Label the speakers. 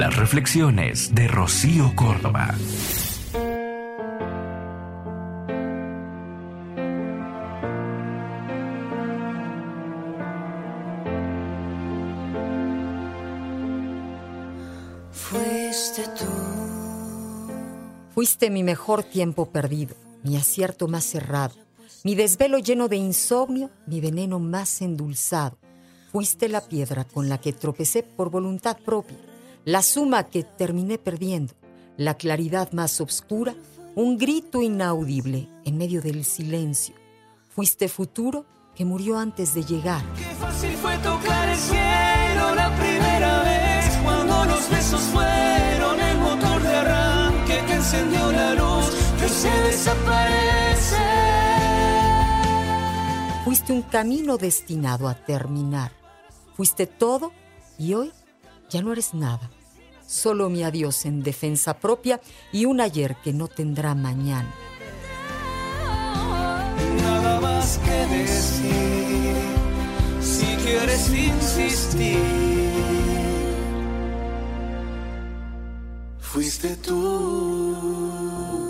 Speaker 1: Las reflexiones de Rocío Córdoba.
Speaker 2: Fuiste tú.
Speaker 3: Fuiste mi mejor tiempo perdido, mi acierto más cerrado, mi desvelo lleno de insomnio, mi veneno más endulzado. Fuiste la piedra con la que tropecé por voluntad propia, la suma que terminé perdiendo, la claridad más oscura, un grito inaudible en medio del silencio. Fuiste futuro que murió antes de llegar.
Speaker 2: Qué fácil fue tocar el cielo la primera vez cuando los besos fueron el motor de arranque que encendió la luz que se desaparece.
Speaker 3: Fuiste un camino destinado a terminar. Fuiste todo y hoy ya no eres nada. Solo mi adiós en defensa propia y un ayer que no tendrá mañana.
Speaker 2: Nada más que decir si quieres insistir. Fuiste tú.